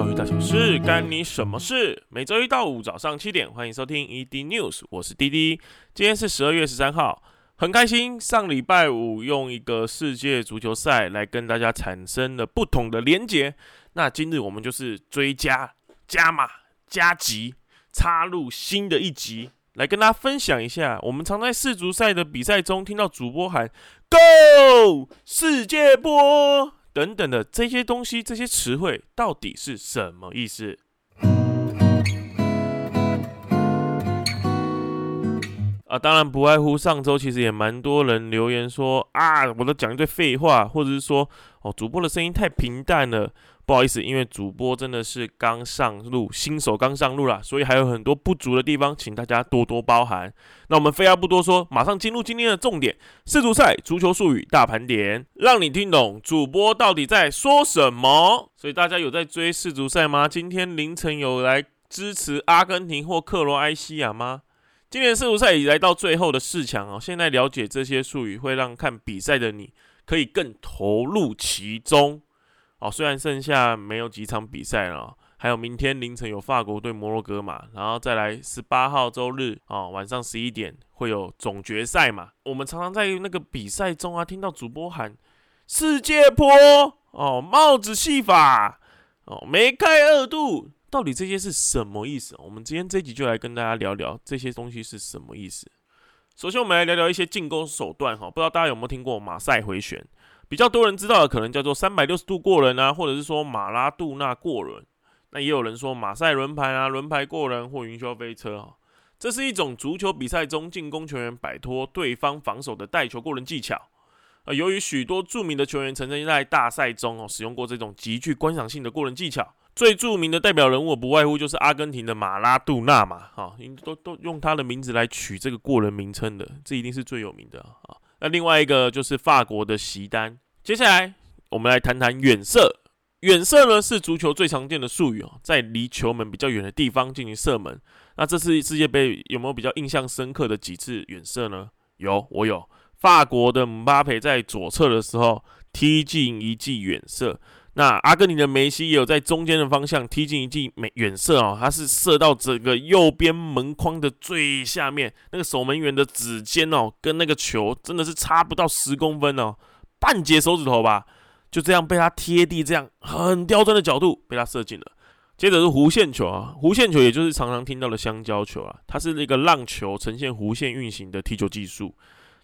教育大小事，干你什么事？每周一到五早上七点，欢迎收听 ED News，我是滴滴。今天是十二月十三号，很开心，上礼拜五用一个世界足球赛来跟大家产生了不同的连结。那今日我们就是追加、加码、加急，插入新的一集，来跟大家分享一下。我们常在世足赛的比赛中听到主播喊 “Go 世界波”。等等的这些东西，这些词汇到底是什么意思？啊，当然不外乎上周其实也蛮多人留言说啊，我都讲一堆废话，或者是说哦，主播的声音太平淡了。不好意思，因为主播真的是刚上路，新手刚上路啦，所以还有很多不足的地方，请大家多多包涵。那我们废话不多说，马上进入今天的重点——世足赛足球术语大盘点，让你听懂主播到底在说什么。所以大家有在追世足赛吗？今天凌晨有来支持阿根廷或克罗埃西亚吗？今年世足赛已来到最后的四强哦，现在了解这些术语，会让看比赛的你可以更投入其中。哦，虽然剩下没有几场比赛了，还有明天凌晨有法国对摩洛哥嘛，然后再来十八号周日啊晚上十一点会有总决赛嘛。我们常常在那个比赛中啊听到主播喊世界波哦帽子戏法哦梅开二度，到底这些是什么意思？我们今天这集就来跟大家聊聊这些东西是什么意思。首先我们来聊聊一些进攻手段哈，不知道大家有没有听过马赛回旋？比较多人知道的可能叫做三百六十度过人啊，或者是说马拉杜纳过人。那也有人说马赛轮盘啊，轮盘过人或云霄飞车啊。这是一种足球比赛中进攻球员摆脱对方防守的带球过人技巧。呃，由于许多著名的球员曾经在大赛中哦使用过这种极具观赏性的过人技巧，最著名的代表人物不外乎就是阿根廷的马拉杜纳嘛，哈，都都用他的名字来取这个过人名称的，这一定是最有名的啊。那另外一个就是法国的席丹。接下来我们来谈谈远射。远射呢是足球最常见的术语哦，在离球门比较远的地方进行射门。那这次世界杯有没有比较印象深刻的几次远射呢？有，我有。法国的姆巴佩在左侧的时候踢进一记远射。那阿根廷的梅西也有在中间的方向踢进一记美远射哦，他是射到整个右边门框的最下面，那个守门员的指尖哦，跟那个球真的是差不到十公分哦，半截手指头吧，就这样被他贴地，这样很刁钻的角度被他射进了。接着是弧线球啊，弧线球也就是常常听到的香蕉球啊，它是那个让球呈现弧线运行的踢球技术。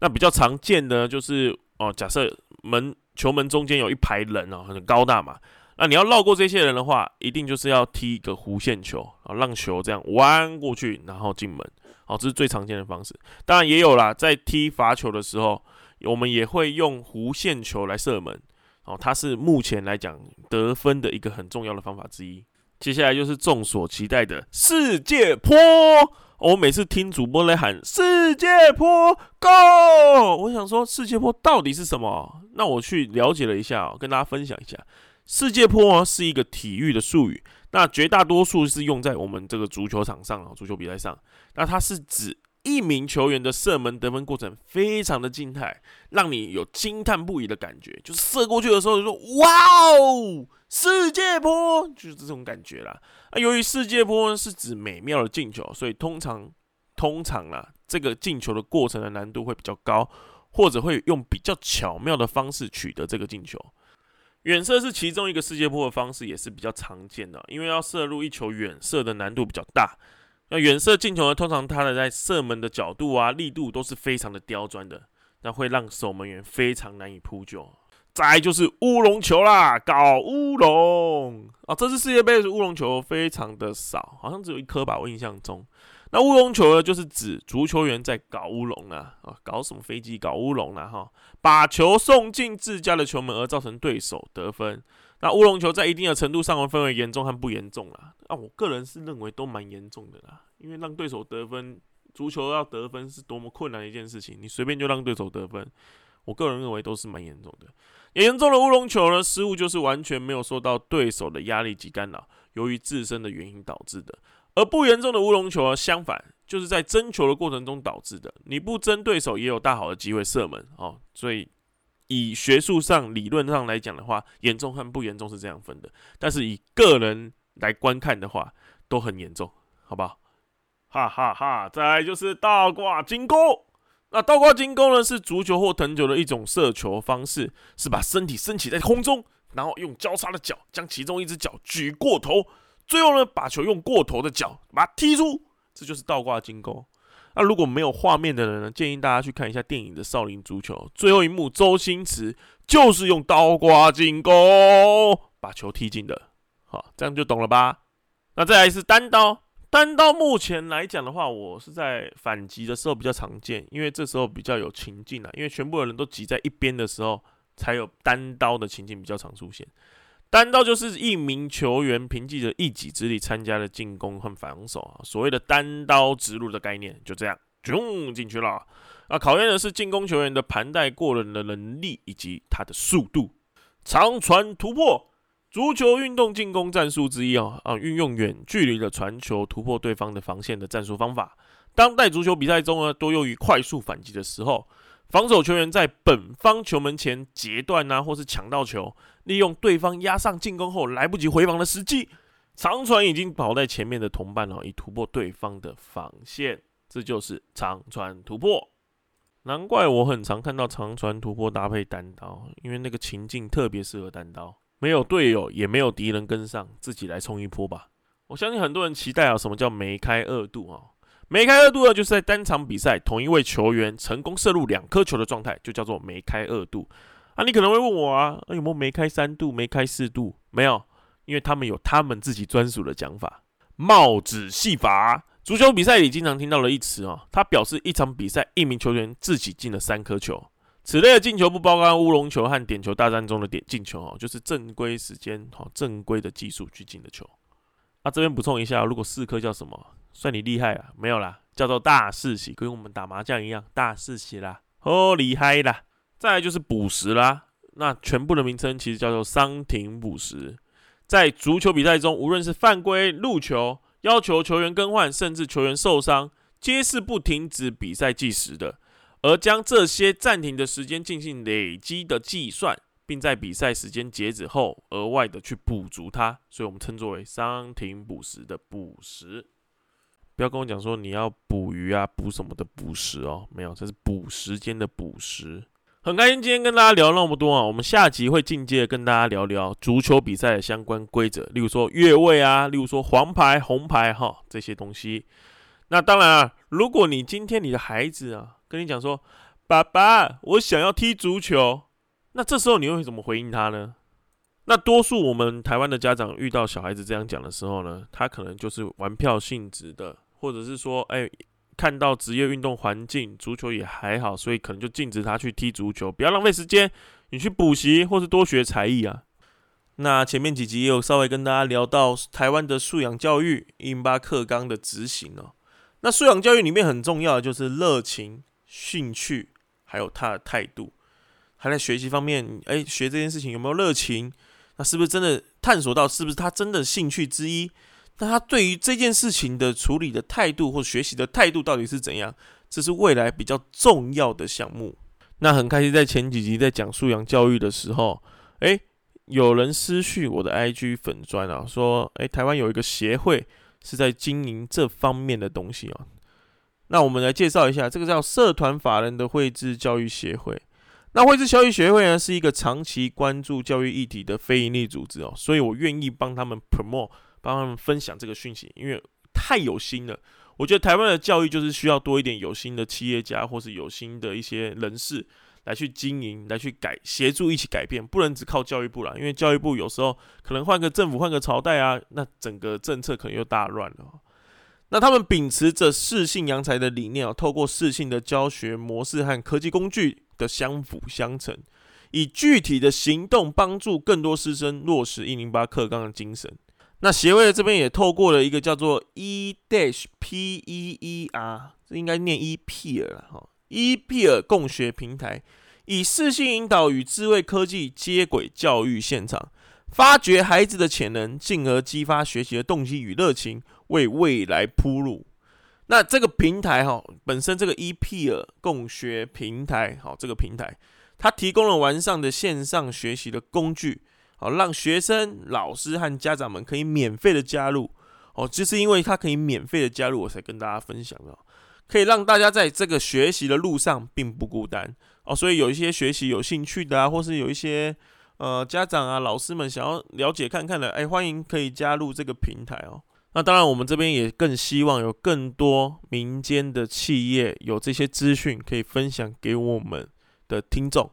那比较常见的就是哦，假设门。球门中间有一排人哦，很高大嘛。那你要绕过这些人的话，一定就是要踢一个弧线球啊，让球这样弯过去，然后进门。好，这是最常见的方式。当然也有啦，在踢罚球的时候，我们也会用弧线球来射门。哦，它是目前来讲得分的一个很重要的方法之一。接下来就是众所期待的世界坡。我每次听主播来喊“世界坡 Go”，我想说世界坡到底是什么？那我去了解了一下，跟大家分享一下，世界坡啊是一个体育的术语，那绝大多数是用在我们这个足球场上啊，足球比赛上。那它是指一名球员的射门得分过程非常的静态，让你有惊叹不已的感觉，就是射过去的时候说“哇哦，世界波”，就是这种感觉啦。啊，由于世界波是指美妙的进球，所以通常通常啦，这个进球的过程的难度会比较高，或者会用比较巧妙的方式取得这个进球。远射是其中一个世界波的方式，也是比较常见的，因为要射入一球远射的难度比较大。那远射进球呢，通常它的在射门的角度啊、力度都是非常的刁钻的，那会让守门员非常难以扑救。再就是乌龙球啦，搞乌龙啊！这次世界杯的乌龙球非常的少，好像只有一颗吧，我印象中。那乌龙球呢，就是指足球员在搞乌龙啊，啊，搞什么飞机搞乌龙了哈，把球送进自家的球门而造成对手得分。那乌龙球在一定的程度上分为严重和不严重啦。啊，我个人是认为都蛮严重的啦，因为让对手得分，足球要得分是多么困难的一件事情，你随便就让对手得分，我个人认为都是蛮严重的。严重的乌龙球呢，失误就是完全没有受到对手的压力及干扰，由于自身的原因导致的；而不严重的乌龙球，相反，就是在争球的过程中导致的。你不争对手，也有大好的机会射门哦。所以，以学术上、理论上来讲的话，严重和不严重是这样分的。但是以个人来观看的话，都很严重，好不好？哈哈哈！再来就是倒挂金钩。那倒挂金钩呢，是足球或藤球的一种射球方式，是把身体升起在空中，然后用交叉的脚将其中一只脚举过头，最后呢把球用过头的脚把它踢出，这就是倒挂金钩。那如果没有画面的人呢，建议大家去看一下电影的《少林足球》，最后一幕周星驰就是用刀刮进攻把球踢进的。好，这样就懂了吧？那再来是单刀。单刀目前来讲的话，我是在反击的时候比较常见，因为这时候比较有情境啊。因为全部的人都挤在一边的时候，才有单刀的情境比较常出现。单刀就是一名球员凭借着一己之力参加了进攻和防守啊，所谓的单刀直入的概念就这样，冲进去了。啊，考验的是进攻球员的盘带过人的能力以及他的速度，长传突破。足球运动进攻战术之一啊啊，运用远距离的传球突破对方的防线的战术方法。当代足球比赛中呢，多用于快速反击的时候，防守球员在本方球门前截断啊，或是抢到球，利用对方压上进攻后来不及回防的时机，长传已经跑在前面的同伴哦，以突破对方的防线。这就是长传突破。难怪我很常看到长传突破搭配单刀，因为那个情境特别适合单刀。没有队友，也没有敌人跟上，自己来冲一波吧。我相信很多人期待啊，什么叫梅开二度啊？梅开二度呢，就是在单场比赛同一位球员成功射入两颗球的状态，就叫做梅开二度啊。你可能会问我啊，有没有梅开三度、梅开四度？没有，因为他们有他们自己专属的讲法。帽子戏法，足球比赛里经常听到的一词啊，它表示一场比赛一名球员自己进了三颗球。此类的进球不包括乌龙球和点球大战中的点进球哦，就是正规时间哈，正规的技术去进的球。啊，这边补充一下，如果四颗叫什么？算你厉害了，没有啦，叫做大四喜，跟我们打麻将一样，大四喜啦，哦，厉害啦。再来就是补时啦，那全部的名称其实叫做伤停补时。在足球比赛中，无论是犯规、入球、要求球员更换，甚至球员受伤，皆是不停止比赛计时的。而将这些暂停的时间进行累积的计算，并在比赛时间截止后额外的去补足它，所以我们称作为伤停补时的补时。不要跟我讲说你要捕鱼啊、捕什么的捕食哦，没有，这是补时间的补食。很开心今天跟大家聊那么多啊，我们下集会进阶跟大家聊聊足球比赛的相关规则，例如说越位啊，例如说黄牌、红牌哈这些东西。那当然啊，如果你今天你的孩子啊。跟你讲说，爸爸，我想要踢足球。那这时候你会怎么回应他呢？那多数我们台湾的家长遇到小孩子这样讲的时候呢，他可能就是玩票性质的，或者是说，哎，看到职业运动环境，足球也还好，所以可能就禁止他去踢足球，不要浪费时间，你去补习或是多学才艺啊。那前面几集也有稍微跟大家聊到台湾的素养教育一零八课纲的执行哦。那素养教育里面很重要的就是热情。兴趣，还有他的态度，还在学习方面，哎，学这件事情有没有热情？那是不是真的探索到是不是他真的兴趣之一？那他对于这件事情的处理的态度或学习的态度到底是怎样？这是未来比较重要的项目。那很开心在前几集在讲素养教育的时候，哎，有人私讯我的 IG 粉砖啊，说，哎，台湾有一个协会是在经营这方面的东西啊。那我们来介绍一下，这个叫社团法人的绘制教育协会。那绘制教育协会呢，是一个长期关注教育议题的非营利组织哦，所以我愿意帮他们 promote，帮他们分享这个讯息，因为太有心了。我觉得台湾的教育就是需要多一点有心的企业家，或是有心的一些人士来去经营，来去改，协助一起改变，不能只靠教育部了，因为教育部有时候可能换个政府，换个朝代啊，那整个政策可能又大乱了。那他们秉持着适性扬才的理念啊，透过适性的教学模式和科技工具的相辅相成，以具体的行动帮助更多师生落实一零八课纲的精神。那协会这边也透过了一个叫做 E dash P E E R，这应该念 E P 了哈，E P 尔共学平台，以视性引导与智慧科技接轨教育现场，发掘孩子的潜能，进而激发学习的动机与热情。为未来铺路。那这个平台哈，本身这个 EPR 共学平台，好，这个平台它提供了完善的线上学习的工具，好，让学生、老师和家长们可以免费的加入。哦，就是因为它可以免费的加入，我才跟大家分享的，可以让大家在这个学习的路上并不孤单。哦，所以有一些学习有兴趣的啊，或是有一些呃家长啊、老师们想要了解看看的，哎，欢迎可以加入这个平台哦。那当然，我们这边也更希望有更多民间的企业有这些资讯可以分享给我们的听众。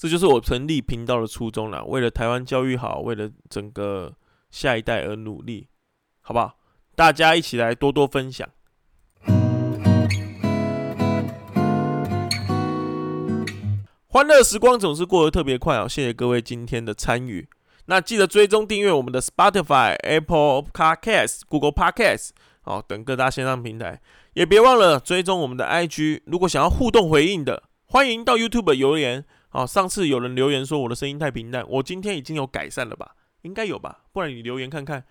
这就是我成立频道的初衷了，为了台湾教育好，为了整个下一代而努力，好不好？大家一起来多多分享。欢乐时光总是过得特别快哦，谢谢各位今天的参与。那记得追踪订阅我们的 Spotify、Apple Podcast、Google Podcast 好等各大线上平台，也别忘了追踪我们的 IG。如果想要互动回应的，欢迎到 YouTube 留言。哦，上次有人留言说我的声音太平淡，我今天已经有改善了吧？应该有吧？不然你留言看看，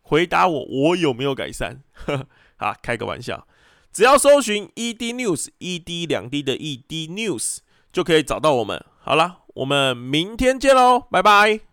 回答我我有没有改善？啊，开个玩笑，只要搜寻 ED News，ED 两 D 的 ED News 就可以找到我们。好了，我们明天见喽，拜拜。